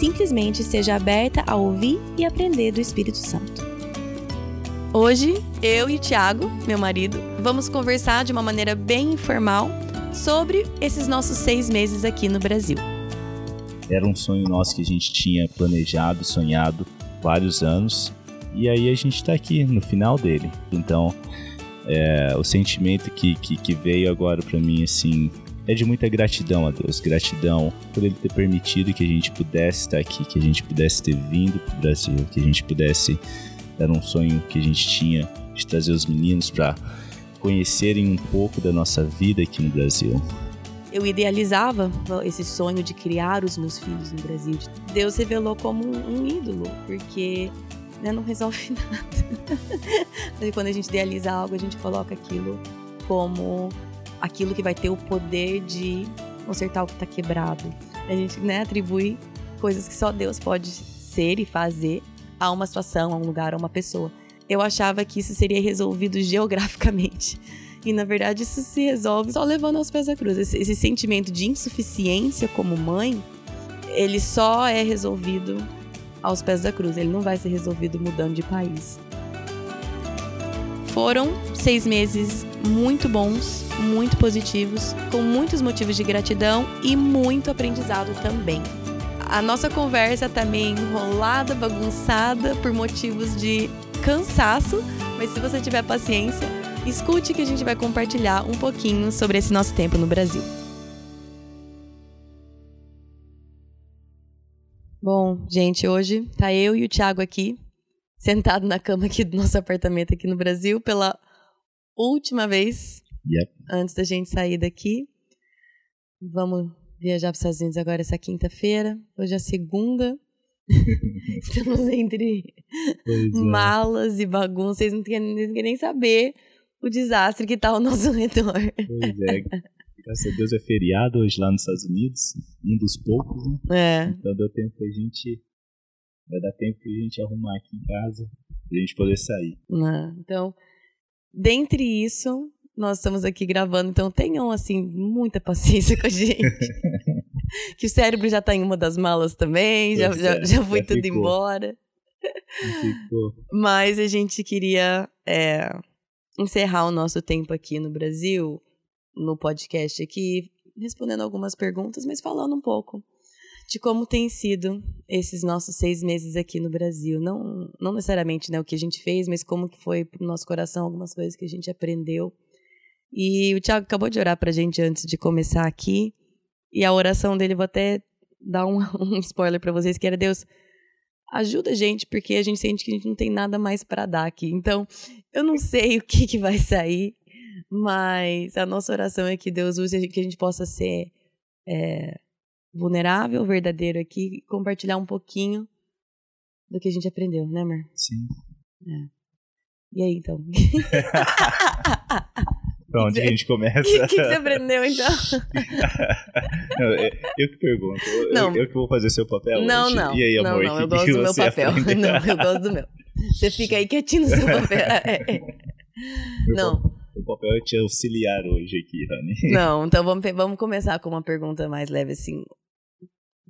Simplesmente esteja aberta a ouvir e aprender do Espírito Santo. Hoje, eu e o Tiago, meu marido, vamos conversar de uma maneira bem informal sobre esses nossos seis meses aqui no Brasil. Era um sonho nosso que a gente tinha planejado, sonhado vários anos, e aí a gente está aqui no final dele. Então, é, o sentimento que, que, que veio agora para mim, assim, é de muita gratidão a Deus. Gratidão por Ele ter permitido que a gente pudesse estar aqui, que a gente pudesse ter vindo para o Brasil, que a gente pudesse. Era um sonho que a gente tinha de trazer os meninos para conhecerem um pouco da nossa vida aqui no Brasil. Eu idealizava esse sonho de criar os meus filhos no Brasil. Deus revelou como um ídolo, porque né, não resolve nada. Quando a gente idealiza algo, a gente coloca aquilo como aquilo que vai ter o poder de consertar o que está quebrado. A gente né, atribui coisas que só Deus pode ser e fazer a uma situação, a um lugar, a uma pessoa. Eu achava que isso seria resolvido geograficamente. E na verdade isso se resolve só levando aos pés da cruz. Esse, esse sentimento de insuficiência como mãe, ele só é resolvido aos pés da cruz. Ele não vai ser resolvido mudando de país. Foram seis meses muito bons, muito positivos, com muitos motivos de gratidão e muito aprendizado também. A nossa conversa tá meio enrolada, bagunçada por motivos de cansaço, mas se você tiver paciência, escute que a gente vai compartilhar um pouquinho sobre esse nosso tempo no Brasil. Bom, gente, hoje tá eu e o Thiago aqui, sentado na cama aqui do nosso apartamento aqui no Brasil pela última vez. Yep. Antes da gente sair daqui. Vamos viajar para os Estados Unidos agora essa quinta-feira. Hoje é segunda. Estamos entre é. malas e bagunças. Vocês não querem, não querem nem saber o desastre que está ao nosso redor. Pois é. Graças a Deus é feriado hoje lá nos Estados Unidos, um dos poucos, né? É. Então deu tempo pra gente. Vai dar tempo pra gente arrumar aqui em casa, pra gente poder sair. Ah, então, dentre isso, nós estamos aqui gravando, então tenham, assim, muita paciência com a gente. que o cérebro já tá em uma das malas também, já, já, é, já foi já tudo ficou. embora. Ficou. Mas a gente queria é, encerrar o nosso tempo aqui no Brasil no podcast aqui, respondendo algumas perguntas, mas falando um pouco de como tem sido esses nossos seis meses aqui no Brasil. Não, não necessariamente né, o que a gente fez, mas como que foi pro nosso coração, algumas coisas que a gente aprendeu. E o Thiago acabou de orar pra gente antes de começar aqui. E a oração dele, vou até dar um, um spoiler para vocês, que era Deus, ajuda a gente, porque a gente sente que a gente não tem nada mais para dar aqui. Então, eu não sei o que, que vai sair, mas a nossa oração é que Deus use que a gente possa ser é, vulnerável, verdadeiro aqui e compartilhar um pouquinho do que a gente aprendeu, né, amor? Sim. É. E aí, então? Pra onde a gente começa? O que, que, você aprendeu, então? não, é, eu que pergunto. Não. Eu, eu, que vou fazer seu papel Não, hoje. não. E aí, Não, amor, não, que, eu gosto do meu papel. Aprendeu? Não, eu gosto do meu. Você fica aí quietinho no seu papel. É, é. Não. O papel é te auxiliar hoje aqui, Rani. Não, então vamos, vamos começar com uma pergunta mais leve assim.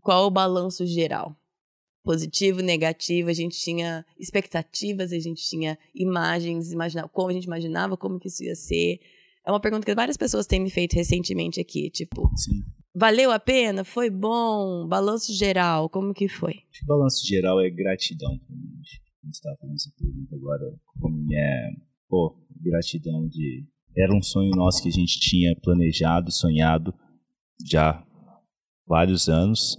Qual o balanço geral? Positivo, negativo, a gente tinha expectativas, a gente tinha imagens, imaginava, como a gente imaginava como que isso ia ser. É uma pergunta que várias pessoas têm me feito recentemente aqui, tipo, Sim. valeu a pena? Foi bom? Balanço geral, como que foi? O balanço geral é gratidão pra mim. A gente tá falando essa pergunta agora. É, pô, gratidão de. Era um sonho nosso que a gente tinha planejado, sonhado já vários anos.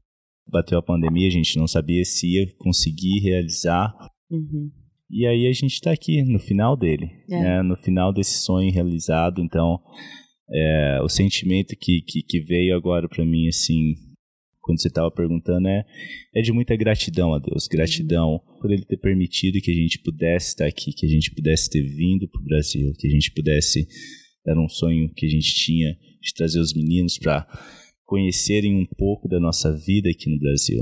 Bateu a pandemia, a gente não sabia se ia conseguir realizar. Uhum. E aí a gente está aqui no final dele, É. né? no final desse sonho realizado. Então, é, o sentimento que, que, que veio agora para mim, assim, quando você estava perguntando, é, é de muita gratidão a Deus. Gratidão por Ele ter permitido que a gente pudesse estar aqui, que a gente pudesse ter vindo para o Brasil, que a gente pudesse. Era um sonho que a gente tinha de trazer os meninos para conhecerem um pouco da nossa vida aqui no Brasil,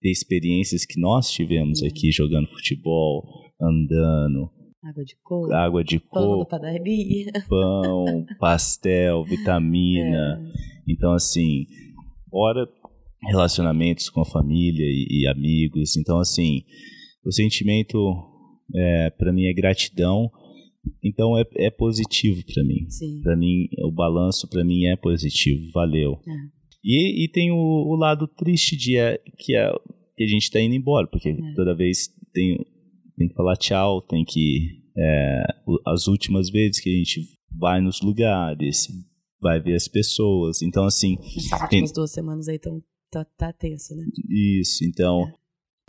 ter experiências que nós tivemos aqui jogando futebol, andando, Água de coco. água de Pão da coco, padaria. pão, pastel, vitamina. Então, assim, fora relacionamentos com a família e, e amigos. Então, assim, o sentimento é, para mim é gratidão. Então, é, é positivo para mim. Para mim, o balanço para mim é positivo. Valeu. É. E, e tem o, o lado triste de é, que, é, que a gente está indo embora, porque É. toda vez tem, tem que falar tchau, tem que. é, as últimas vezes que a gente vai nos lugares, vai ver as pessoas. Então, assim, Essas últimas duas semanas aí tão, tá, tá tenso, né? isso. Então,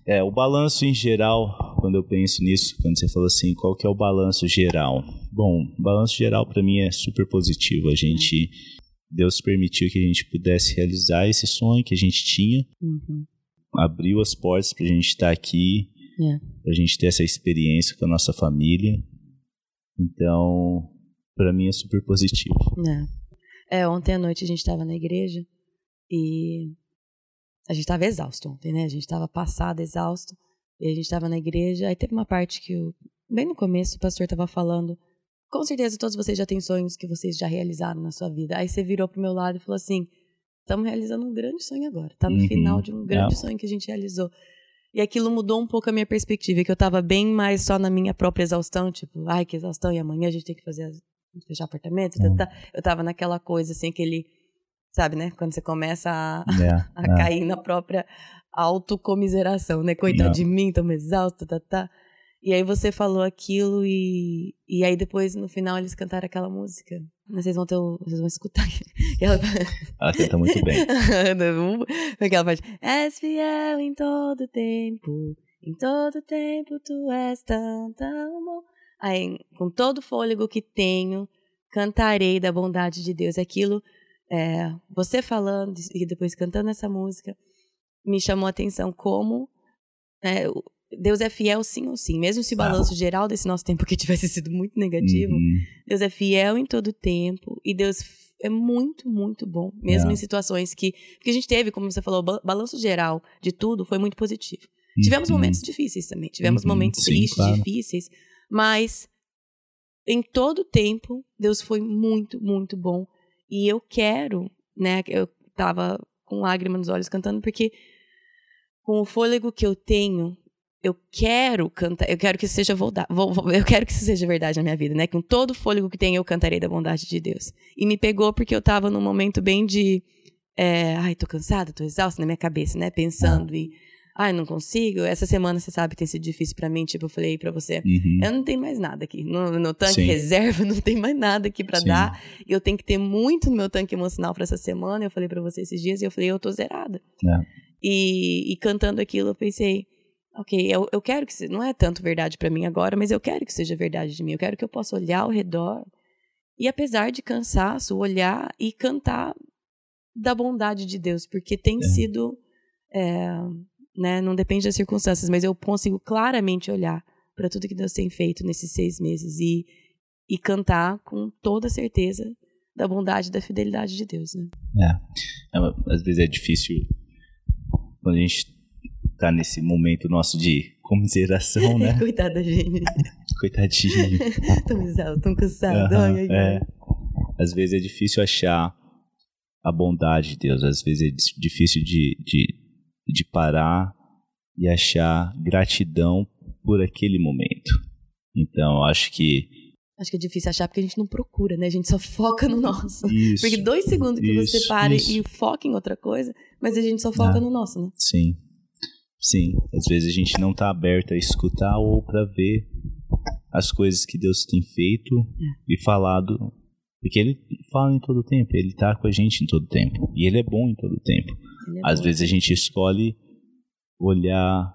é, o balanço em geral, quando eu penso nisso, quando você falou assim, qual que é o balanço geral? Bom, o balanço geral para mim é super positivo. A gente. Deus permitiu que a gente pudesse realizar esse sonho que a gente tinha. Uhum. abriu as portas pra gente estar aqui, É. pra gente ter essa experiência com a nossa família. Então, pra mim é super positivo. É. É, ontem à noite a gente tava na igreja e a gente tava exausto ontem, né? A gente tava passado, exausto. E a gente tava na igreja, aí teve uma parte que, eu, bem no começo, o pastor tava falando. Com certeza todos vocês já têm sonhos que vocês já realizaram na sua vida. Aí você virou pro meu lado e falou assim: estamos realizando um grande sonho agora. Tá no Uhum. final de um grande É. sonho que a gente realizou. E aquilo mudou um pouco a minha perspectiva, que eu tava bem mais só na minha própria exaustão, tipo, ai, que exaustão, e amanhã a gente tem que fazer as- fechar apartamento. tá, Hum. tá. Eu tava naquela coisa, assim, aquele, sabe, né? Quando você começa a, É, a é. cair na própria autocomiseração, né? Coitado de mim, tô exausta, tá, tá. E aí você falou aquilo e, e aí depois, no final, eles cantaram aquela música. Vocês vão ter o, vocês vão escutar. E ela, Ela canta muito bem. Aquela parte. És fiel em todo tempo, em todo tempo tu és tão, tão bom. Aí, com todo o fôlego que tenho, cantarei da bondade de Deus. Aquilo, é, você falando e depois cantando essa música, me chamou a atenção como é, Deus é fiel sim ou sim. Mesmo se o balanço geral desse nosso tempo aqui tivesse sido muito negativo, Uhum. Deus é fiel em todo tempo e Deus é muito, muito bom, mesmo É. em situações que. Porque a gente teve, como você falou, o ba- balanço geral de tudo foi muito positivo. Tivemos Uhum. momentos difíceis também, tivemos Uhum, momentos sim, tristes, claro. difíceis, mas em todo tempo Deus foi muito, muito bom. E eu quero, né? Eu tava com lágrima nos olhos cantando, porque com o fôlego que eu tenho, eu quero cantar, eu quero que isso seja eu quero que isso seja verdade na minha vida, né? Com todo o fôlego que tenho, eu cantarei da bondade de Deus. E me pegou porque eu tava num momento bem de é, ai, tô cansada, tô exausta na minha cabeça, né? Pensando e ai, não consigo. Essa semana você sabe tem sido difícil pra mim, tipo, eu falei pra você, Uhum. eu não tenho mais nada aqui. No, no tanque Sim. reserva, não tem mais nada aqui pra Sim. dar. E eu tenho que ter muito no meu tanque emocional pra essa semana. Eu falei pra você esses dias e eu falei, eu tô zerada. É. E, e cantando aquilo, eu pensei, ok, eu, eu quero que se- não é tanto verdade pra mim agora, mas eu quero que seja verdade de mim. Eu quero que eu possa olhar ao redor e, apesar de cansaço, olhar e cantar da bondade de Deus, porque tem É. sido, é, né, não depende das circunstâncias, mas eu consigo claramente olhar para tudo que Deus tem feito nesses seis meses e, e cantar com toda certeza da bondade e da fidelidade de Deus, né? É, às vezes é difícil quando a gente tá nesse momento nosso de comiseração, né? Coitada da gente. Coitadinho. tão exausto, tão cansado. Aham, ai, ai, é. Às vezes é difícil achar a bondade de Deus. Às vezes é difícil de, de, de parar e achar gratidão por aquele momento. Então, acho que Acho que é difícil achar porque a gente não procura, né? A gente só foca no nosso. isso. Porque dois segundos que você Isso, para isso. e foca em outra coisa, mas a gente só foca Ah. no nosso, né? Sim. Sim. Às vezes a gente não tá aberto a escutar ou para ver as coisas que Deus tem feito É. e falado. Porque ele fala em todo tempo, ele tá com a gente em todo tempo. E ele é bom em todo tempo. É Às bom. vezes a gente escolhe olhar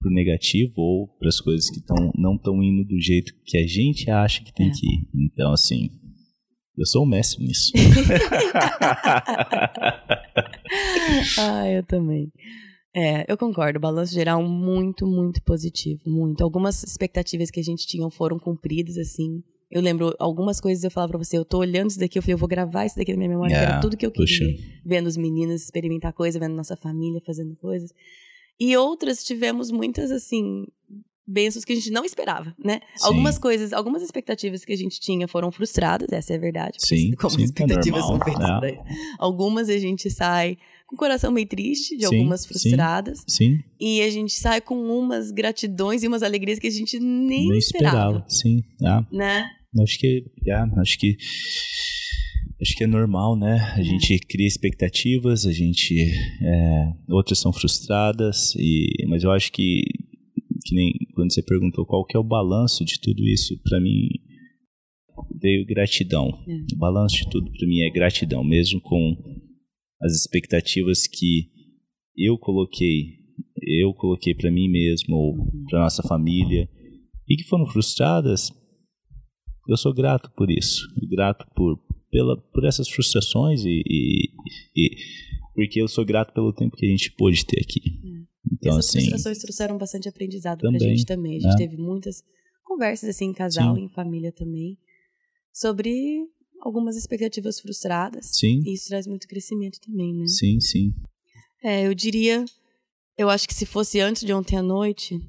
pro negativo ou para as coisas que tão, não estão indo do jeito que a gente acha que tem É. que ir. Então, assim, Eu sou um mestre nisso. ah, eu também. É, eu concordo. Balanço geral muito, muito positivo. Muito. Algumas expectativas que a gente tinha foram cumpridas, assim. Eu lembro algumas coisas eu falava pra você, eu tô olhando isso daqui, eu falei, eu vou gravar isso daqui na minha memória, yeah, era tudo que eu queria. Puxa. Vendo os meninos experimentar coisas, vendo nossa família fazendo coisas. E outras tivemos muitas, assim, bênçãos que a gente não esperava, né? Sim. Algumas coisas, algumas expectativas que a gente tinha foram frustradas, essa é a verdade. Sim, como sim, expectativas é são feitas né? Algumas a gente sai o coração meio triste, de sim, algumas frustradas. Sim, sim. E a gente sai com umas gratidões e umas alegrias que a gente nem, nem esperava. esperava. Sim, ah. né? Acho que, ah, acho que acho que é normal, né? A é. gente cria expectativas, a gente é, outras são frustradas e mas eu acho que que nem quando você perguntou qual que é o balanço de tudo isso, para mim veio gratidão. É. O balanço de tudo para mim é gratidão, mesmo com as expectativas que eu coloquei, eu coloquei para mim mesmo ou para nossa família e que foram frustradas. Eu sou grato por isso, grato por pela por essas frustrações e, e, e porque eu sou grato pelo tempo que a gente pôde ter aqui. É. Então, Essas assim, frustrações trouxeram bastante aprendizado também, pra gente também. A gente né? teve muitas conversas assim em casal, Sim. em família também, sobre algumas expectativas frustradas. Sim. E isso traz muito crescimento também, né? Sim, sim. É, eu diria, eu acho que se fosse antes de ontem à noite,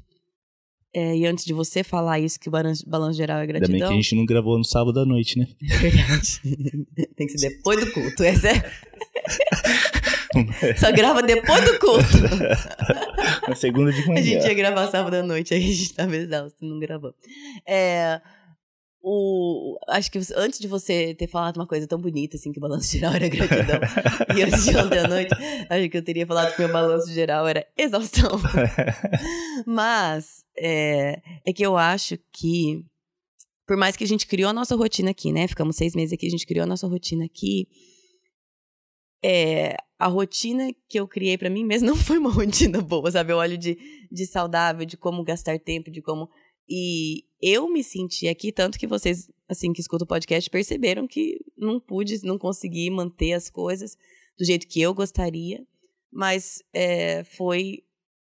é, e antes de você falar isso, que o balanço, geral é gratidão. Ainda bem que a gente não gravou no sábado à noite, né? É verdade. Tem que ser depois do culto. Essa é... Só grava depois do culto. Na segunda de manhã. A gente ia gravar sábado à noite, aí a gente tava exausto, não gravou. É, o, acho que antes de você ter falado uma coisa tão bonita assim que o balanço geral era gratidão e antes de ontem à noite acho que eu teria falado que meu balanço geral era exaustão mas é, é que eu acho que por mais que a gente criou a nossa rotina aqui né ficamos seis meses aqui a gente criou a nossa rotina aqui é, a rotina que eu criei para mim mesmo não foi uma rotina boa, sabe? Eu olho de, de saudável, de como gastar tempo, de como. E eu me senti aqui, tanto que vocês, assim, que escutam o podcast, perceberam que não pude, não consegui manter as coisas do jeito que eu gostaria, mas é, foi.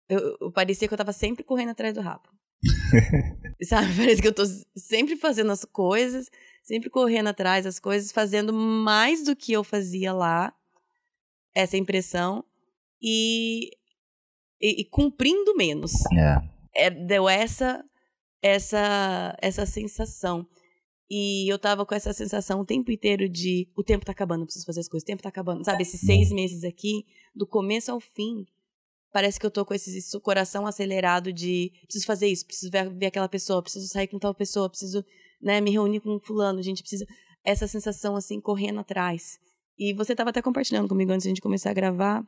Eu, eu parecia que eu tava sempre correndo atrás do rabo. Sabe? Parece que eu tô sempre fazendo as coisas, sempre correndo atrás das coisas, fazendo mais do que eu fazia lá essa impressão e, e, e cumprindo menos. É. é. Deu essa, essa, essa sensação. E eu tava com essa sensação o tempo inteiro de o tempo tá acabando, preciso fazer as coisas, o tempo tá acabando. Sabe, esses seis meses aqui, do começo ao fim, parece que eu tô com esse, esse coração acelerado de preciso fazer isso, preciso ver, ver, aquela pessoa, preciso sair com tal pessoa, preciso né, me reunir com fulano, gente precisa. Essa sensação assim, correndo atrás. E você estava até compartilhando comigo antes de a gente começar a gravar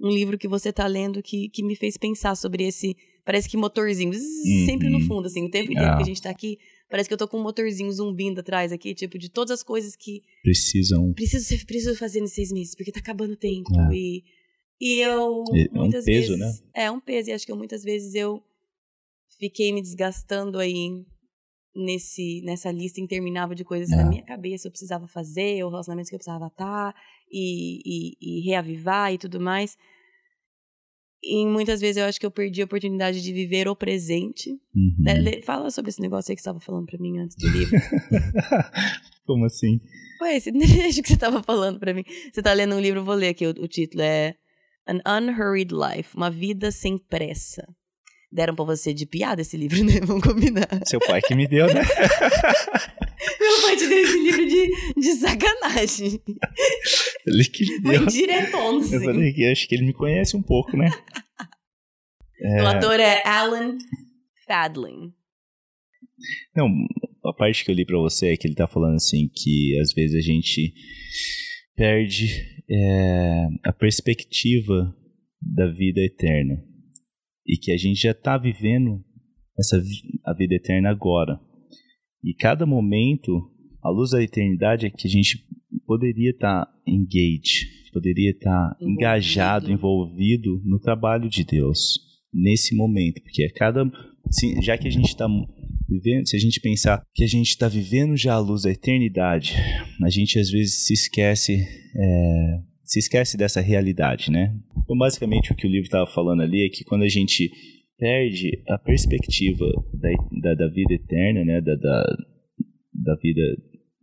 um livro que você está lendo que, que me fez pensar sobre esse. Parece que motorzinho, uhum. sempre no fundo, assim, o tempo inteiro que a ah. gente está aqui. Parece que eu tô com um motorzinho zumbindo atrás aqui, tipo, de todas as coisas que. Precisam. Preciso, preciso fazer nos seis meses, porque tá acabando o tempo. É. E, e eu. É muitas um peso, né? vezes, né? É um peso, e acho que eu, muitas vezes eu fiquei me desgastando aí nesse nessa lista interminável de coisas é. na minha cabeça eu precisava fazer, os relacionamentos que eu precisava estar e, e, e, reavivar e tudo mais. E muitas vezes eu acho que eu perdi a oportunidade de viver o presente. Uhum. Né, fala sobre esse negócio aí que você estava falando para mim antes do livro. Como assim? Ué, esse desejo que você estava falando para mim. Você está lendo um livro, eu vou ler aqui, o, o título é An Unhurried Life, Uma Vida Sem Pressa deram pra você de piada esse livro, né? Vamos combinar. Seu pai que me deu, né? Meu pai te deu esse livro de, de sacanagem. Ele que deu. Foi diretão, assim. Eu falei que acho que ele me conhece um pouco, né? É... O ator é Alan Fadling. Não, a parte que eu li pra você é que ele tá falando assim que às vezes a gente perde é, a perspectiva da vida eterna e que a gente já está vivendo essa a vida eterna agora. E cada momento, a luz da eternidade é que a gente poderia estar tá engaged, poderia estar tá engajado, envolvido no trabalho de Deus nesse momento, porque é cada já que a gente está vivendo, se a gente pensar que a gente está vivendo já a luz da eternidade, a gente às vezes se esquece, é, se esquece dessa realidade, né? Então, basicamente, o que o livro estava falando ali é que quando a gente perde a perspectiva da, da, da vida eterna, né? Da, da, da vida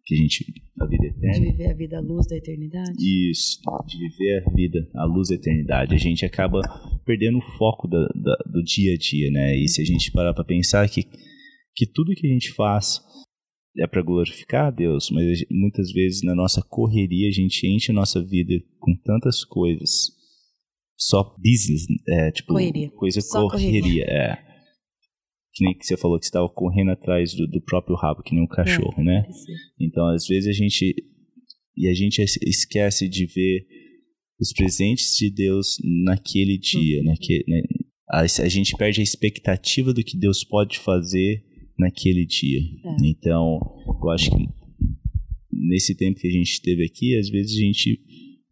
que a gente a vida eterna. De viver a vida à luz da eternidade. Isso, de viver a vida à luz da eternidade. A gente acaba perdendo o foco da, da, do dia a dia, né? E se a gente parar para pensar que que tudo que a gente faz é para glorificar a Deus, mas muitas vezes na nossa correria a gente enche a nossa vida com tantas coisas. Só business, é, tipo, correria. coisa Só correria, correria. é. Que nem que você falou que você estava correndo atrás do, do próprio rabo, que nem um cachorro, né? Esse- Então, às vezes a gente e a gente es- esquece de ver os presentes de Deus naquele dia, naquele, né? a, a gente perde a expectativa do que Deus pode fazer naquele dia. É. Então, eu acho que nesse tempo que a gente esteve aqui, às vezes a gente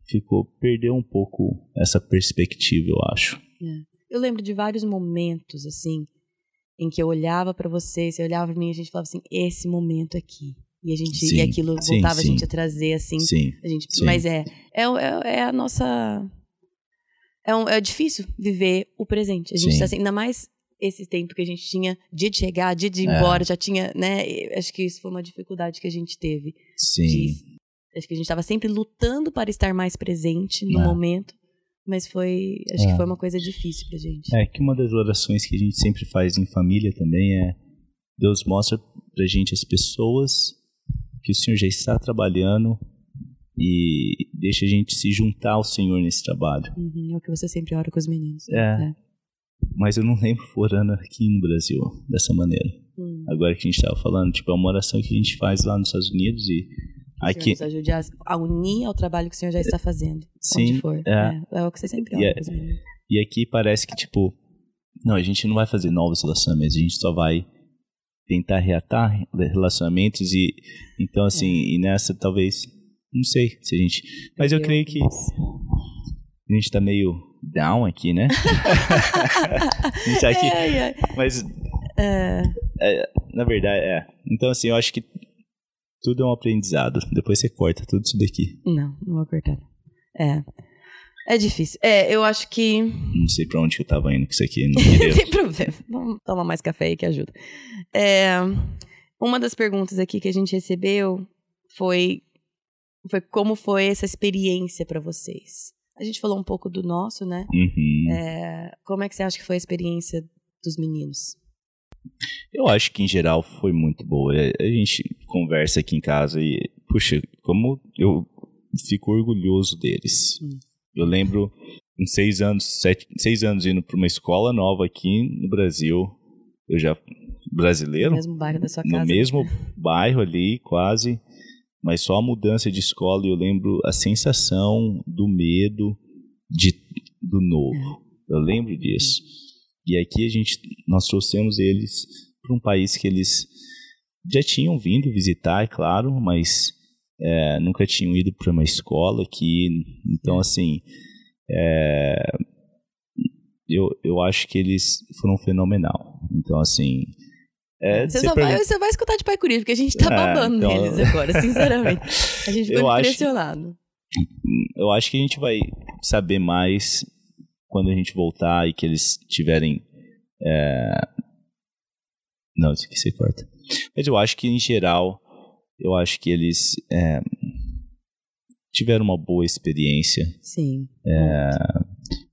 ficou perdeu um pouco essa perspectiva, eu acho. Eu lembro de vários momentos, assim, em que eu olhava pra você, você olhava pra mim e a gente falava assim, esse momento aqui. E a gente Sim, e aquilo sim, voltava a sim. gente a trazer, assim, Sim, a gente, mas é, é, é, é a nossa é, um- é difícil viver o presente. A gente tá assim, ainda mais esse tempo que a gente tinha dia de chegar, dia de ir É. embora, já tinha, né? Acho que isso foi uma dificuldade que a gente teve. sim. de- acho que a gente estava sempre lutando para estar mais presente no É. momento, mas foi, acho É. que foi uma coisa difícil pra gente. É que uma das orações que a gente sempre faz em família também é Deus mostra pra gente as pessoas que o Senhor já está trabalhando e deixa a gente se juntar ao Senhor nesse trabalho. Uhum, é o que você sempre ora com os meninos. É. Mas eu não lembro orando aqui no Brasil dessa maneira. Hum. Agora que a gente estava falando, tipo, é uma oração que a gente faz lá nos Estados Unidos e aqui nos ajude a, a unir ao trabalho que o Senhor já está fazendo. Sim, for. é. É, é o que você sempre E é-. E aqui parece que, tipo, não, a gente não vai fazer novos relacionamentos, a gente só vai tentar reatar relacionamentos e, então, assim, e nessa talvez, não sei se a gente, mas eu creio que a gente tá meio down aqui, né? a gente tá aqui, Ai, ai. mas, É, é, na verdade, é. Então, assim, eu acho que tudo é um aprendizado, depois você corta tudo isso daqui. não, não vou cortar. É. É difícil. É, eu acho que. Não sei pra onde que eu tava indo com isso aqui, não. Sem problema. Vamos tomar mais café aí que ajuda. É, uma das perguntas aqui que a gente recebeu foi, foi como foi essa experiência pra vocês. A gente falou um pouco do nosso, né? Uhum. É, como é que você acha que foi a experiência dos meninos? Eu acho que em geral foi muito boa. A gente conversa aqui em casa e, puxa, como eu fico orgulhoso deles. Hum. Eu lembro, com seis anos, sete, seis anos indo para uma escola nova aqui no Brasil. Eu já No brasileiro, mesmo bairro da sua no casa? mesmo bairro ali, quase, mas só a mudança de escola. E eu lembro a sensação do medo de, do novo. Eu lembro disso. E aqui a gente, nós trouxemos eles para um país que eles já tinham vindo visitar, é claro, mas é, nunca tinham ido para uma escola aqui. Então, assim, é, eu, eu acho que eles foram fenomenal. Então, assim. É, Você, só pergunta- vai, você vai escutar de Pai Curi, porque a gente tá É, babando então- neles agora, sinceramente. A gente ficou Eu acho- impressionado. eu acho que a gente vai saber mais quando a gente voltar e que eles tiverem. É, Não, isso aqui você corta. Mas eu acho que, em geral, eu acho que eles é, tiveram uma boa experiência. Sim.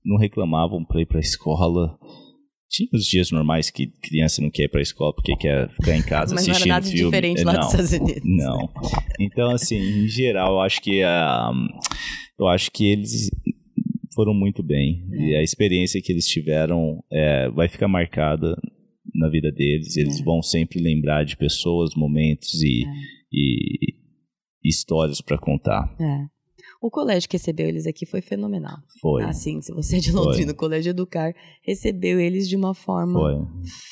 Não reclamavam para ir para a escola. Tinha os dias normais que criança não quer ir para a escola porque quer ficar em casa Mas não era assistindo nada filme. diferente É, lá não. dos Estados Unidos. Não. Então, assim, em geral, eu acho que ah, eu acho que eles foram muito bem. E a experiência que eles tiveram é, vai ficar marcada na vida deles. Eles É. vão sempre lembrar de pessoas, momentos e, e histórias para contar. É. O colégio que recebeu eles aqui foi fenomenal. Foi. Assim, se você é de Londrina, o Colégio Educar recebeu eles de uma forma Foi.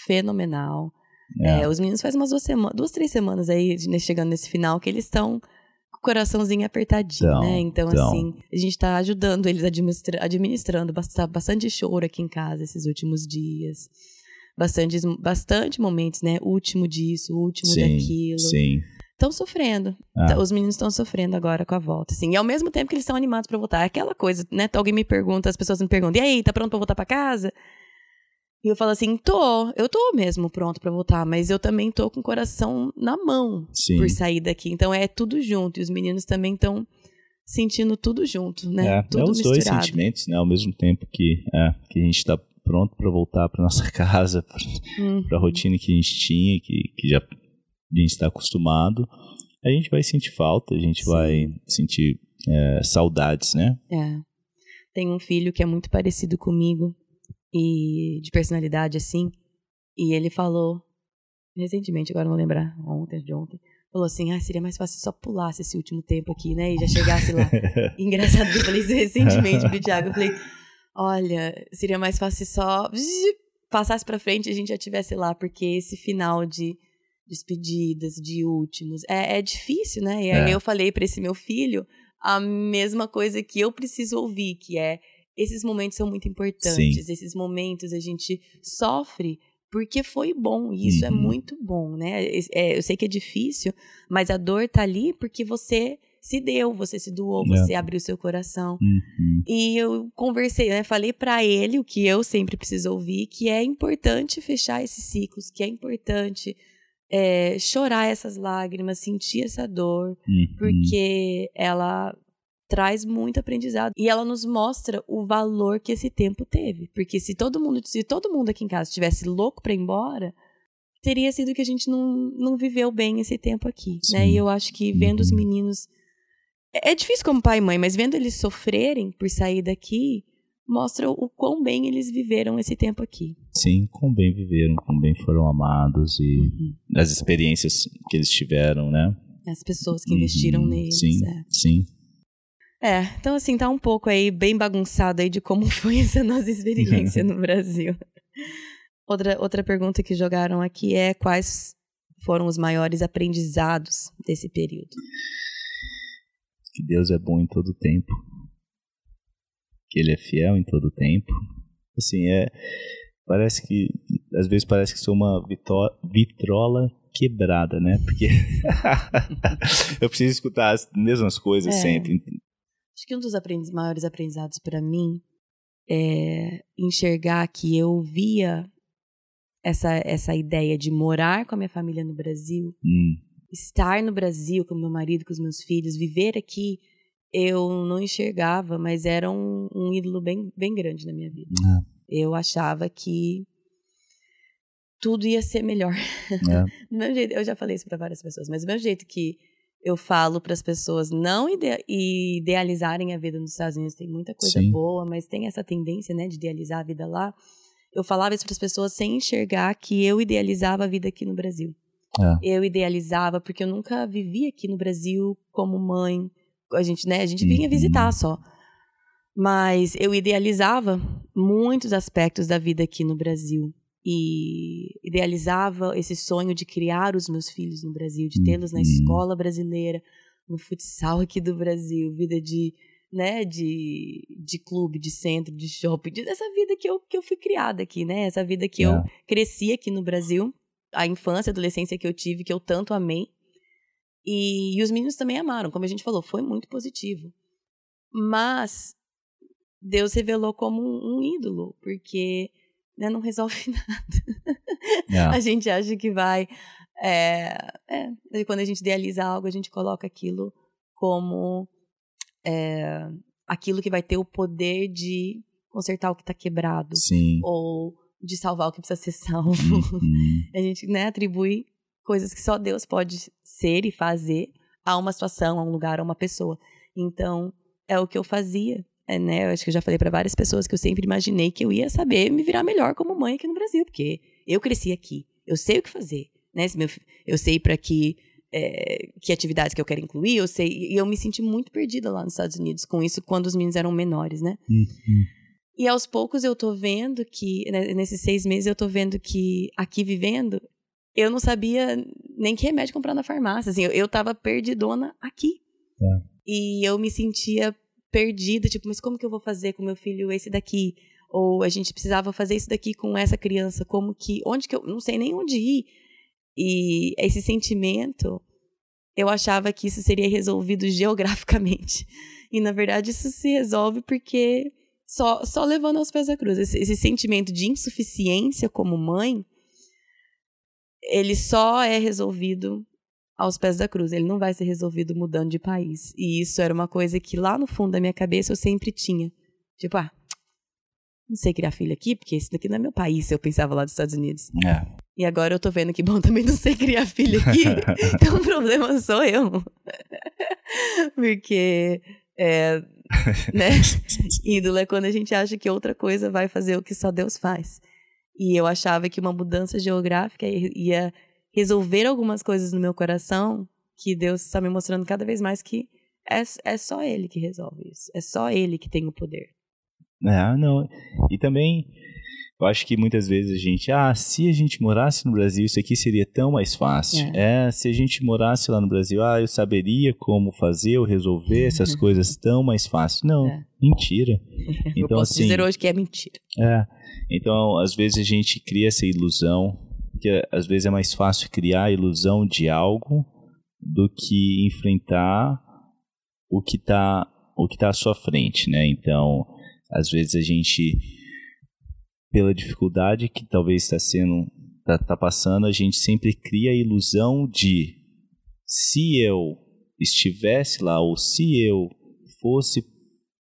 fenomenal. É. É, os meninos faz umas duas, semanas, duas, três semanas aí, de- chegando nesse final, que eles estão com o coraçãozinho apertadinho, Então, né? Então, então. assim, a gente tá ajudando eles, administra administrando bastante, bastante choro aqui em casa esses últimos dias. Bastante, bastante momentos, né? Último disso, último sim, daquilo. Sim. Estão sofrendo. Ah. Os meninos estão sofrendo agora com a volta, assim. E ao mesmo tempo que eles estão animados para voltar. É aquela coisa, né? Alguém me pergunta, as pessoas me perguntam: "E aí, tá pronto para voltar para casa?" E eu falo assim: "Tô, eu tô mesmo pronto para voltar, mas eu também tô com o coração na mão Sim. por sair daqui. Então é tudo junto e os meninos também estão sentindo tudo junto, né? É, tudo é os dois misturado. sentimentos, né? Ao mesmo tempo que, é, que a gente tá pronto para voltar para nossa casa, Uhum. para a rotina que a gente tinha, que, que já a gente está acostumado, a gente vai sentir falta, a gente Sim. vai sentir é, saudades, né? É. Tem um filho que é muito parecido comigo e de personalidade assim, e ele falou recentemente, agora não vou lembrar, ontem, de ontem, falou assim: "Ah, seria mais fácil só pulasse esse último tempo aqui, né? E já chegasse lá". Engraçado que eu falei isso recentemente pro Thiago, eu falei: "Olha, seria mais fácil só passasse pra frente e a gente já tivesse lá, porque esse final de despedidas, de últimos, é, é difícil, né? E aí É. eu falei pra esse meu filho a mesma coisa que eu preciso ouvir, que é esses momentos são muito importantes, esses momentos a gente sofre porque foi bom, e isso é Uhum. muito bom, né? É, eu sei que é difícil, mas a dor tá ali porque você se deu, você se doou, você abriu seu coração. Uhum. E eu conversei, né? Falei pra ele o que eu sempre preciso ouvir, que é importante fechar esses ciclos, que é importante é, chorar essas lágrimas, sentir essa dor, Uhum. porque ela traz muito aprendizado e ela nos mostra o valor que esse tempo teve, porque se todo mundo, se todo mundo aqui em casa estivesse louco para ir embora, teria sido que a gente não, não viveu bem esse tempo aqui, né? Sim. E eu acho que vendo os Uhum. meninos é é difícil como pai e mãe, mas vendo eles sofrerem por sair daqui, mostra o quão bem eles viveram esse tempo aqui. Sim, com bem viveram, com bem foram amados e Uhum. as experiências que eles tiveram, né? As pessoas que investiram Uhum. neles. Sim, é. sim. É, então assim, tá um pouco aí bem bagunçado aí de como foi essa nossa experiência no Brasil. Outra, outra pergunta que jogaram aqui é quais foram os maiores aprendizados desse período? Que Deus é bom em todo tempo. Que Ele é fiel em todo tempo. Assim, é. Parece que. Às vezes parece que sou uma vitrola quebrada, né? Porque. eu preciso escutar as mesmas coisas É. sempre. Acho que um dos aprendiz- maiores aprendizados para mim é enxergar que eu via essa, essa ideia de morar com a minha família no Brasil Hum, estar no Brasil com meu marido, com os meus filhos, viver aqui, eu não enxergava, mas era um, um ídolo bem, bem grande na minha vida. Ah. Eu achava que tudo ia ser melhor. é. Do meu jeito, eu já falei isso para várias pessoas, mas do meu jeito que eu falo para as pessoas não ide- idealizarem a vida nos Estados Unidos, tem muita coisa Sim. boa, mas tem essa tendência, né, de idealizar a vida lá. Eu falava isso para as pessoas sem enxergar que eu idealizava a vida aqui no Brasil É. eu idealizava, porque eu nunca vivi aqui no Brasil como mãe. A gente, né, a gente vinha Uhum. visitar só. Mas eu idealizava muitos aspectos da vida aqui no Brasil. E idealizava esse sonho de criar os meus filhos no Brasil, de tê-los na Uhum. escola brasileira, no futsal aqui do Brasil, vida de, né, de, de clube, de centro, de shopping, de, essa vida que eu, que eu fui criada aqui, né? Essa vida que eu É. cresci aqui no Brasil a infância, a adolescência que eu tive, que eu tanto amei. E, e os meninos também amaram, como a gente falou, foi muito positivo. Mas Deus revelou como um, um ídolo, porque né, não resolve nada. É. A gente acha que vai. É, é, quando a gente idealiza algo, a gente coloca aquilo como é, aquilo que vai ter o poder de consertar o que está quebrado Sim. ou de salvar o que precisa ser salvo. Uhum. A gente né, atribui coisas que só Deus pode ser e fazer a uma situação, a um lugar, a uma pessoa. Então, é o que eu fazia. É, né? Eu acho que eu já falei para várias pessoas que eu sempre imaginei que eu ia saber me virar melhor como mãe aqui no Brasil, porque eu cresci aqui, eu sei o que fazer, né? Eu sei para que é, que atividades que eu quero incluir, eu sei e eu me senti muito perdida lá nos Estados Unidos com isso quando os meninos eram menores, né? Uhum. E aos poucos eu tô vendo que, né, nesses seis meses, eu tô vendo que aqui vivendo, eu não sabia nem que remédio comprar na farmácia. Assim, eu, eu tava perdidona aqui. É. E eu me sentia perdida, tipo, mas como que eu vou fazer com meu filho esse daqui? Ou a gente precisava fazer isso daqui com essa criança, como que, onde que eu, não sei nem onde ir. E esse sentimento, eu achava que isso seria resolvido geograficamente. E na verdade isso se resolve porque só, só levando aos pés da cruz. Esse, esse sentimento de insuficiência como mãe, ele só é resolvido aos pés da cruz. Ele não vai ser resolvido mudando de país. E isso era uma coisa que lá no fundo da minha cabeça eu sempre tinha. Tipo, ah, não sei criar filho aqui, porque esse daqui não é meu país, eu pensava lá dos Estados Unidos. É. E agora eu tô vendo que, bom, também não sei criar filho aqui, então o problema sou eu. porque, é, né, ídolo é quando a gente acha que outra coisa vai fazer o que só Deus faz. E eu achava que uma mudança geográfica ia resolver algumas coisas no meu coração que Deus está me mostrando cada vez mais que é, é só Ele que resolve isso. É só Ele que tem o poder. É, não. E também, eu acho que muitas vezes a gente, ah, se a gente morasse no Brasil, isso aqui seria tão mais fácil. É, é se a gente morasse lá no Brasil, ah, eu saberia como fazer ou resolver essas coisas tão mais fácil. Não, é. mentira. Então, eu posso assim, dizer hoje que é mentira. É. Então, às vezes a gente cria essa ilusão que às vezes é mais fácil criar a ilusão de algo do que enfrentar o que está o que tá à sua frente, né? Então, às vezes a gente pela dificuldade que talvez está sendo tá, tá passando, a gente sempre cria a ilusão de se eu estivesse lá ou se eu fosse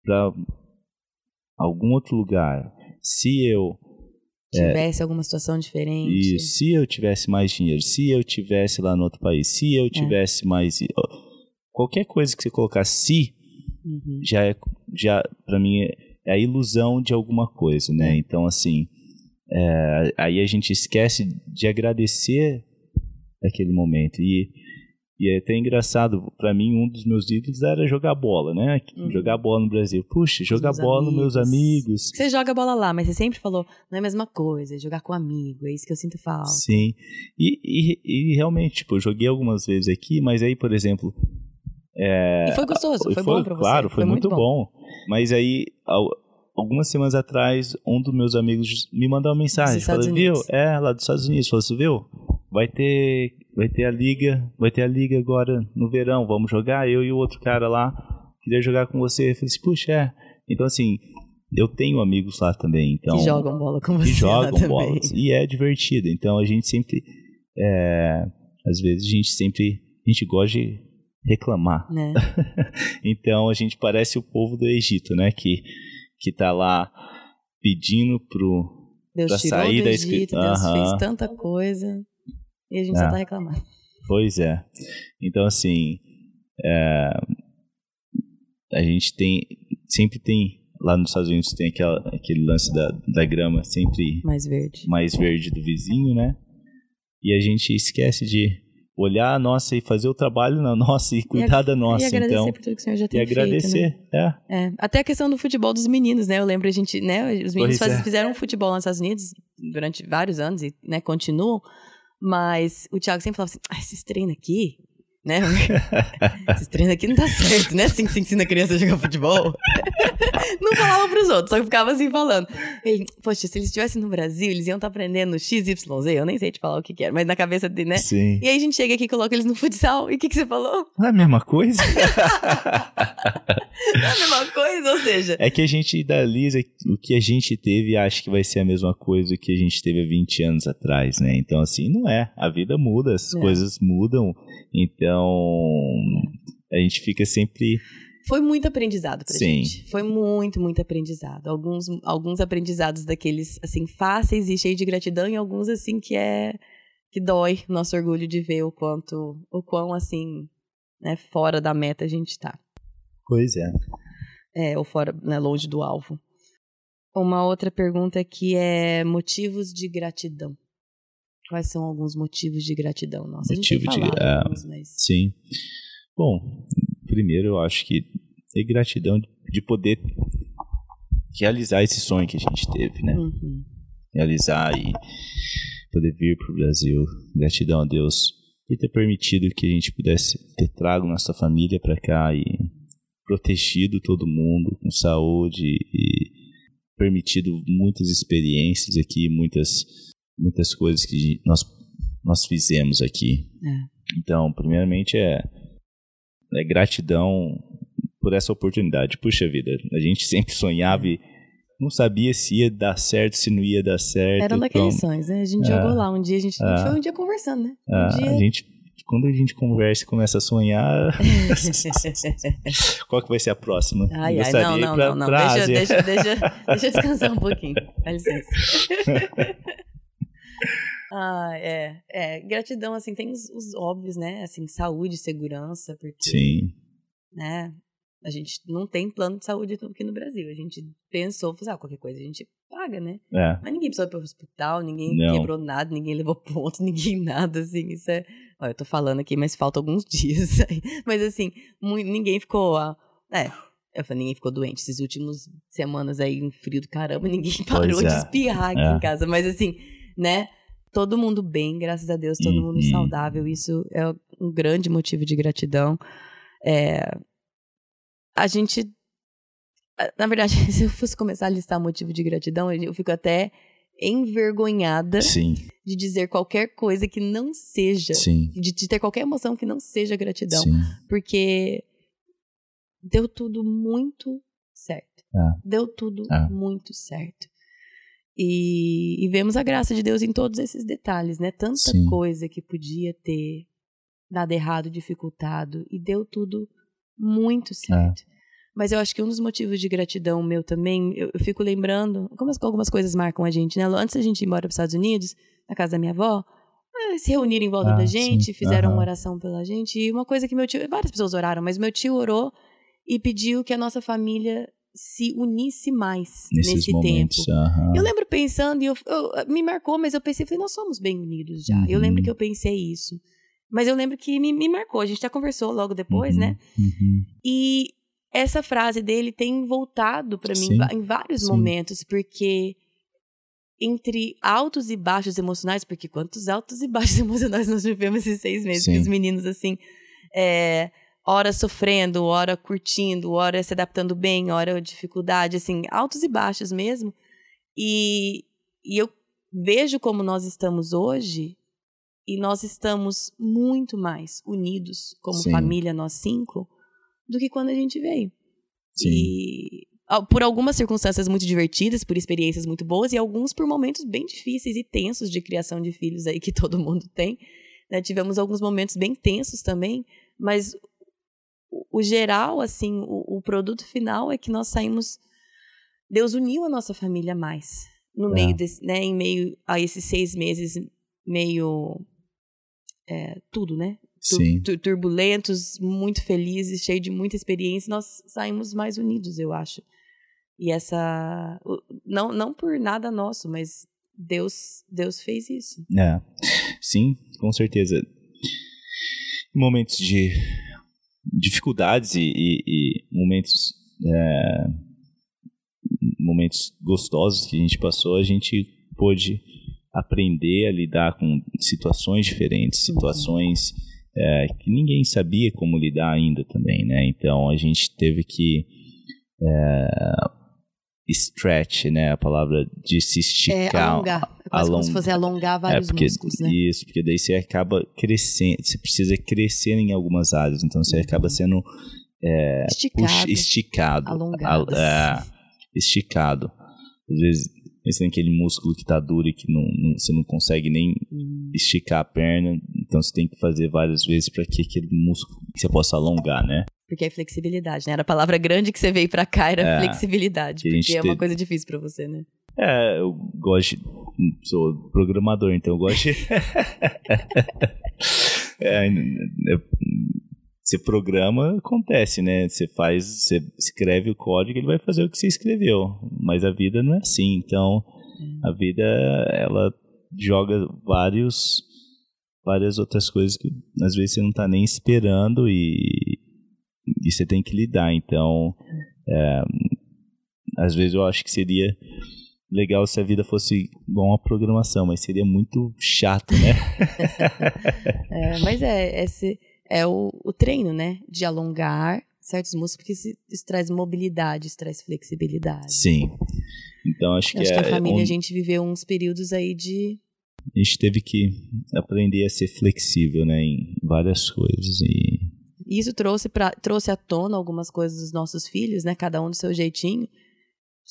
para algum outro lugar, se eu é. tivesse é, alguma situação diferente. E se eu tivesse mais dinheiro, se eu tivesse lá no outro país, se eu é. tivesse é. mais qualquer coisa que você colocar se uhum. já é já para mim é a ilusão de alguma coisa, né? É. Então assim, é, aí a gente esquece de agradecer aquele momento e e é até engraçado, para mim, um dos meus ídolos era jogar bola, né? Uhum. Jogar bola no Brasil. Puxa, jogar meus bola com meus amigos. Você joga bola lá, mas você sempre falou, não é a mesma coisa, é jogar com amigo, é isso que eu sinto falta. Sim. E, e, e realmente, tipo, eu joguei algumas vezes aqui, mas aí, por exemplo. É, e foi gostoso, foi, foi bom pra você. Claro, foi, foi muito, muito bom. bom. Mas aí, algumas semanas atrás, um dos meus amigos me mandou uma mensagem. Falou, viu? É, lá dos Estados Unidos. Falou assim, viu? Vai ter vai ter a liga, vai ter a liga agora no verão, vamos jogar, eu e o outro cara lá, queria jogar com você. Eu falei assim, puxa, é. Então, assim, eu tenho amigos lá também, então... Que jogam bola com você Que jogam bola, e é divertido. Então, a gente sempre, é, às vezes, a gente sempre, a gente gosta de reclamar. Né? então, a gente parece o povo do Egito, né, que, que tá lá pedindo pro... Deus pra tirou sair do Egito, da Deus fez tanta coisa. E a gente é. só tá reclamando. Pois é. Então, assim, é, a gente tem, sempre tem, lá nos Estados Unidos tem aquela, aquele lance da, da grama sempre mais verde. mais verde do vizinho, né? E a gente esquece de olhar a nossa e fazer o trabalho na nossa e cuidar e da nossa, e agradecer então. Por tudo que o senhor já tem e agradecer, feito, né? é. é. Até a questão do futebol dos meninos, né? Eu lembro a gente, né? Os meninos faz, é. fizeram futebol nos Estados Unidos durante vários anos e, né, continuam. Mas o Thiago sempre falava assim: ah, esses treinos aqui, né? esses treinos aqui não tá certo, né? Assim que se ensina a criança a jogar futebol. não falava pros outros, só que ficava assim falando. Ele, poxa, se eles estivessem no Brasil, eles iam estar tá aprendendo XYZ, eu nem sei te falar o que, que era, mas na cabeça dele, né? Sim. E aí a gente chega aqui e coloca eles no futsal. E o que, que você falou? Não é a mesma coisa? não é a mesma coisa, ou seja. É que a gente idealiza o que a gente teve e acha que vai ser a mesma coisa que a gente teve há 20 anos atrás, né? Então, assim, não é. A vida muda, as é. coisas mudam. Então, a gente fica sempre foi muito aprendizado pra Sim. gente. Foi muito, muito aprendizado. Alguns, alguns aprendizados daqueles, assim, fáceis e cheios de gratidão, e alguns, assim, que é. que dói nosso orgulho de ver o quanto. o quão, assim, né, fora da meta a gente tá. Pois é. É, ou fora, né, longe do alvo. Uma outra pergunta aqui é motivos de gratidão. Quais são alguns motivos de gratidão? Nossa, Motivo a gente tem de, uh, alguns, mas... Sim. Bom, primeiro eu acho que é gratidão de poder realizar esse sonho que a gente teve, né? Uhum. Realizar e poder vir para o Brasil. Gratidão a Deus por ter permitido que a gente pudesse ter trago nossa família para cá e protegido todo mundo com saúde e permitido muitas experiências aqui, muitas, muitas coisas que nós, nós fizemos aqui. É. Então, primeiramente é, é gratidão por essa oportunidade. Puxa vida, a gente sempre sonhava e não sabia se ia dar certo, se não ia dar certo. Eram daqueles sonhos, né? A gente é. jogou lá um dia, a gente, a gente foi um dia conversando, né? Um é. dia... A gente, quando a gente conversa e começa a sonhar, qual que vai ser a próxima? Ai, ai, não, não, pra, não, não. Deixa, deixa, deixa, deixa eu descansar um pouquinho. Dá licença. Ah, é, é. Gratidão, assim, tem os, os, óbvios, né? Assim, saúde, segurança, porque. Sim. Né? A gente não tem plano de saúde aqui no Brasil. A gente pensou, falou, ah, qualquer coisa a gente paga, né? É. Mas ninguém precisou ir para o hospital, ninguém não. quebrou nada, ninguém levou ponto, ninguém nada, assim. Isso é. Olha, eu tô falando aqui, mas falta alguns dias. Mas assim, ninguém ficou. Ah, é, eu falei, ninguém ficou doente. Esses últimos semanas aí, um frio do caramba, ninguém parou é. de espirrar aqui É. em casa. Mas assim, né? Todo mundo bem, graças a Deus, todo mundo Uhum. saudável. Isso é um grande motivo de gratidão. É, a gente. Na verdade, se eu fosse começar a listar motivo de gratidão, eu fico até envergonhada Sim, de dizer qualquer coisa que não seja. De, de ter qualquer emoção que não seja gratidão. sim. Porque deu tudo muito certo. É. Deu tudo É. muito certo. E, e vemos a graça de Deus em todos esses detalhes, né? Tanta Sim. coisa que podia ter dado errado, dificultado, e deu tudo muito certo. Mas eu acho que um dos motivos de gratidão meu também, eu, eu fico lembrando, como as- algumas coisas marcam a gente, né? Antes da gente ir embora para os Estados Unidos, na casa da minha avó, eh, se reuniram em volta Ah, da gente, sim. fizeram uma Aham. oração pela gente. E uma coisa que meu tio, várias pessoas oraram, mas meu tio orou e pediu que a nossa família se unisse mais Nesses nesse momentos. tempo. Eu lembro pensando, e eu, eu- me marcou, mas eu pensei, falei, nós somos bem unidos já. Eu Uhum. lembro que eu pensei isso. Mas eu lembro que me, me marcou. A gente já conversou logo depois, Uhum, né? uhum. E essa frase dele tem voltado pra mim em vários sim. momentos, porque entre altos e baixos emocionais, porque quantos altos e baixos emocionais nós vivemos esses seis meses, Sim. que os meninos, assim, é, hora sofrendo, hora curtindo, hora se adaptando bem, hora dificuldade, assim, altos e baixos mesmo. E, e eu vejo como nós estamos hoje, e nós estamos muito mais unidos como Sim. família, nós cinco, do que quando a gente veio. Sim. E por algumas circunstâncias muito divertidas, por experiências muito boas, e alguns por momentos bem difíceis e tensos de criação de filhos aí que todo mundo tem. né? Tivemos alguns momentos bem tensos também, mas o, geral, assim, o, o produto final é que nós saímos. Deus uniu a nossa família mais. No É. meio desse, né? Em meio a esses seis meses meio. é, tudo, né? Sim. tu- turbulentos, muito felizes, cheios de muita experiência, nós saímos mais unidos, eu acho. E essa não não por nada nosso, mas Deus Deus fez isso. É. Sim, com certeza. Momentos de dificuldades e, e- e momentos é, momentos gostosos que a gente passou, a gente pôde aprender a lidar com situações diferentes, situações é, que ninguém sabia como lidar ainda também, né? Então a gente teve que é, stretch, né? A palavra de se É, esticar. alongar. É quase como se along- fosse alongar vários é porque, músculos, né? Isso, porque daí você acaba crescendo, você precisa crescer em algumas áreas, então você acaba sendo é, Esticado. puxa- esticado. Alongado. Al- é, esticado. Às vezes, você tem aquele músculo que tá duro e que não, não- você não consegue nem Hum, esticar a perna, então você tem que fazer várias vezes para que aquele músculo que você possa alongar, né? Porque é flexibilidade, né? Era a palavra grande que você veio pra cá, era É, flexibilidade. Porque é uma coisa difícil pra você, né? É, eu gosto de, sou programador, então eu gosto de é, é, você programa, acontece, né? Você faz, você escreve o código, ele vai fazer o que você escreveu. Mas a vida não é assim. Então, a vida ela joga vários várias outras coisas que às vezes você não tá nem esperando e, e você tem que lidar. Então, é, às vezes eu acho que seria legal se a vida fosse igual uma programação, mas seria muito chato, né? É, mas é, esse é o, o treino, né? De alongar certos músculos, porque isso, isso traz mobilidade, isso traz flexibilidade. Sim. Então acho que, acho que é, a família um- a gente viveu uns períodos aí de a gente teve que aprender a ser flexível, né, em várias coisas E isso trouxe, pra, trouxe à tona algumas coisas dos nossos filhos, né? Cada um do seu jeitinho,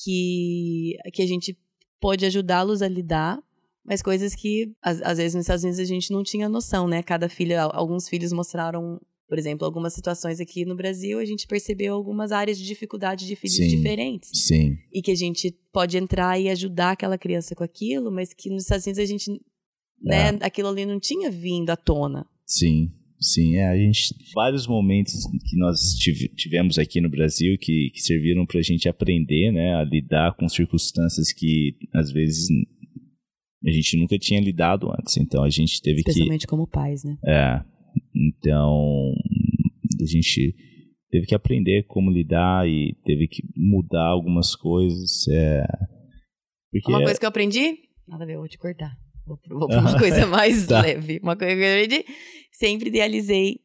que, que a gente pôde ajudá-los a lidar, mas coisas que, às, às vezes, nos Estados Unidos a gente não tinha noção, né? Cada filho, al- alguns filhos mostraram, por exemplo, algumas situações aqui no Brasil, a gente percebeu algumas áreas de dificuldade de filhos Sim. diferentes. sim, E que a gente pode entrar e ajudar aquela criança com aquilo, mas que nos Estados Unidos a gente, né? É. Aquilo ali não tinha vindo à tona. sim, sim, é, a gente vários momentos que nós tive- tivemos aqui no Brasil que, que serviram para a gente aprender, né, a lidar com circunstâncias que às vezes a gente nunca tinha lidado antes. Então a gente teve que Especialmente como pais, né? É, então a gente teve que aprender como lidar e teve que mudar algumas coisas. É, porque Uma coisa que eu aprendi, nada a ver, eu vou te cortar. Vou, vou pra uma coisa mais Tá. leve. Uma coisa que eu aprendi, sempre idealizei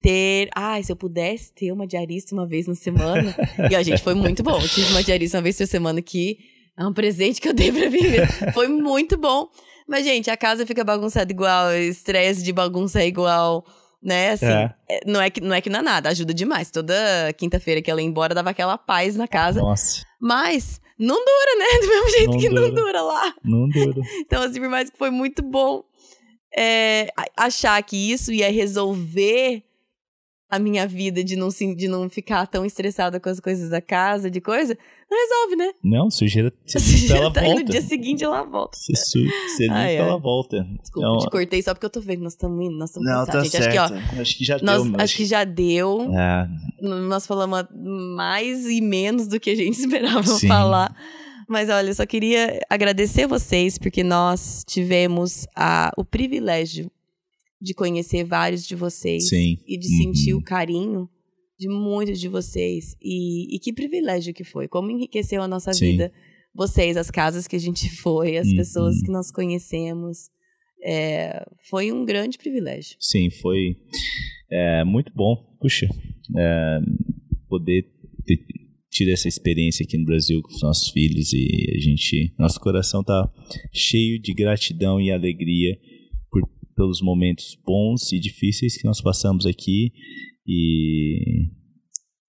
ter. Ai, se eu pudesse ter uma diarista uma vez na semana. e a gente foi muito bom. Eu tive uma diarista uma vez por semana que é um presente que eu dei pra mim. Foi muito bom. Mas, gente, a casa fica bagunçada igual, estresse de bagunça é igual. Né, assim, É. é, não, é que, não é que não é nada, ajuda demais. Toda quinta-feira que ela ia embora, dava aquela paz na casa. nossa, Mas não dura, né? Do mesmo jeito Não que não dura. dura lá. não dura. Então, assim, por mais que foi muito bom é, achar que isso ia resolver a minha vida de não, se- de não ficar tão estressada com as coisas da casa, de coisa, não resolve, né? Não, sujeira, limpa, ela tá aí no volta. dia seguinte ela volta. Você, su, você limpa, Ai, ai. ela volta. Desculpa, Então, te cortei só porque eu tô vendo, nós estamos indo, nós estamos não, tá cansados. Gente, certo. acho que, ó, acho que já nós, deu. mas- acho que já deu. É, Nós falamos mais e menos do que a gente esperava Sim. falar. Mas olha, eu só queria agradecer vocês, porque nós tivemos a, o privilégio de conhecer vários de vocês Sim. e de sentir Uhum. o carinho de muitos de vocês. E, e que privilégio que foi, como enriqueceu a nossa Sim. vida. Vocês, as casas que a gente foi, as Uhum. pessoas que nós conhecemos. É, foi um grande privilégio. Sim, foi é, muito bom. Puxa, é, poder ter tido essa experiência aqui no Brasil com os nossos filhos e a gente, nosso coração tá cheio de gratidão e alegria por, pelos momentos bons e difíceis que nós passamos aqui e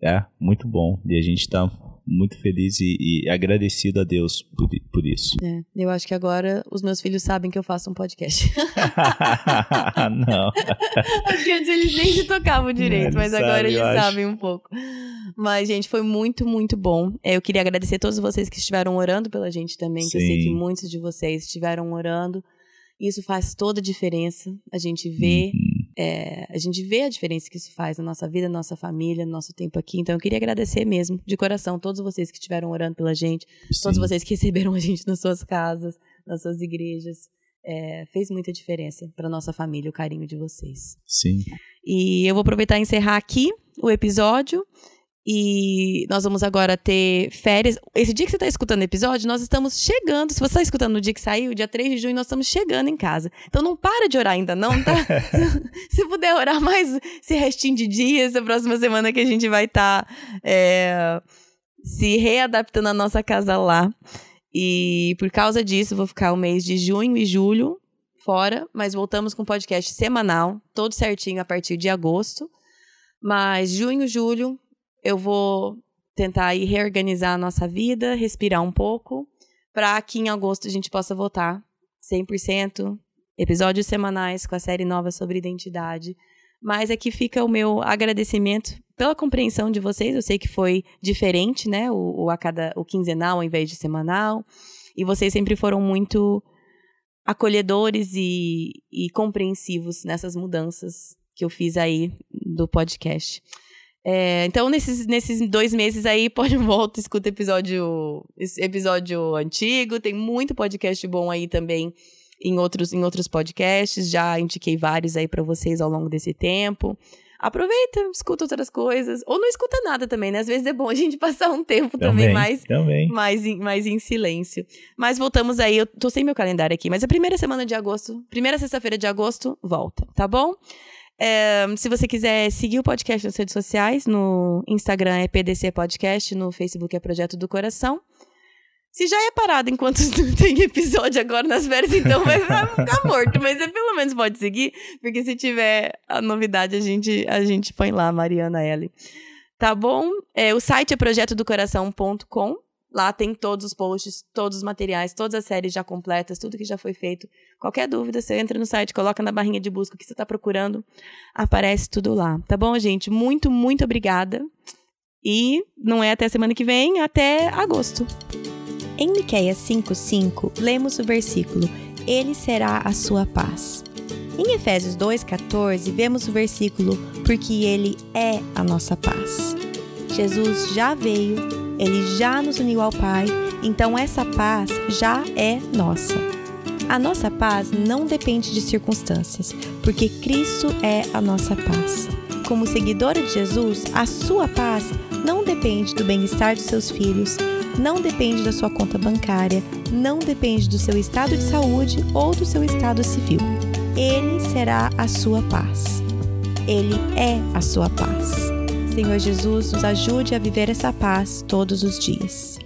é muito bom. E a gente tá muito feliz e, e agradecido a Deus por, por isso. É, eu acho que agora os meus filhos sabem que eu faço um podcast. Não. Porque antes eles nem se tocavam direito, Eles mas agora sabem, eles sabem um pouco. Mas, gente, foi muito, muito bom. É, Eu queria agradecer a todos vocês que estiveram orando pela gente também, que eu sei Sim. que muitos de vocês estiveram orando. Isso faz toda a diferença. A gente vê, Uhum. É, a gente vê a diferença que isso faz na nossa vida, na nossa família, no nosso tempo aqui. Então, eu queria agradecer mesmo, de coração, todos vocês que estiveram orando pela gente, todos Sim. vocês que receberam a gente nas suas casas, nas suas igrejas. É, fez muita diferença para nossa família o carinho de vocês. Sim. E eu vou aproveitar e encerrar aqui o episódio. E nós vamos agora ter férias. Esse dia que você está escutando o episódio, nós estamos chegando. Se você está escutando no dia que saiu, dia 3 de junho, nós estamos chegando em casa. Então não para de orar ainda, não, tá? se, puder orar mais esse restinho de dias, a próxima semana que a gente vai estar se readaptando à nossa casa lá. E por causa disso, vou ficar o mês de junho e julho fora, mas voltamos com podcast semanal, todo certinho a partir de agosto. Mas junho, julho, eu vou tentar aí reorganizar a nossa vida, respirar um pouco, para que em agosto a gente possa voltar 100%, episódios semanais com a série nova sobre identidade. Mas aqui fica o meu agradecimento pela compreensão de vocês. Eu sei que foi diferente, né? O, o, a cada, o quinzenal ao invés de semanal. E vocês sempre foram muito acolhedores e, e compreensivos nessas mudanças que eu fiz aí do podcast. É, então, nesses, nesses dois meses aí, pode volta, escuta episódio, episódio antigo. Tem muito podcast bom aí também em outros, em outros podcasts. Já indiquei vários aí para vocês ao longo desse tempo. Aproveita, escuta outras coisas. Ou não escuta nada também, né? Às vezes é bom a gente passar um tempo também, Também, mais também. mais em, mais em silêncio. Mas voltamos aí, eu tô sem meu calendário aqui, mas a primeira semana de agosto, primeira sexta-feira de agosto, volta, tá bom? É, se você quiser seguir o podcast nas redes sociais, no Instagram é PDC Podcast, no Facebook é Projeto do Coração. Se já é parado enquanto tem episódio agora nas férias, então vai ficar morto. Mas é, pelo menos pode seguir, porque se tiver a novidade, a gente, a gente põe lá, Mariana L. Tá bom? É, o site é projetodocoração.com. Lá tem todos os posts, todos os materiais, todas as séries já completas, tudo que já foi feito. Qualquer dúvida, você entra no site, coloca na barrinha de busca o que você está procurando, aparece tudo lá. Tá bom, gente? Muito, muito obrigada. E não é até semana que vem, até agosto. Em Miqueias 5:5, lemos o versículo: Ele será a sua paz. Em Efésios 2:14, vemos o versículo: Porque ele é a nossa paz. Jesus já veio, ele já nos uniu ao Pai, então essa paz já é nossa. A nossa paz não depende de circunstâncias, porque Cristo é a nossa paz. Como seguidora de Jesus, a sua paz não depende do bem-estar dos seus filhos, não depende da sua conta bancária, não depende do seu estado de saúde ou do seu estado civil. Ele será a sua paz. Ele é a sua paz. Senhor Jesus, nos ajude a viver essa paz todos os dias.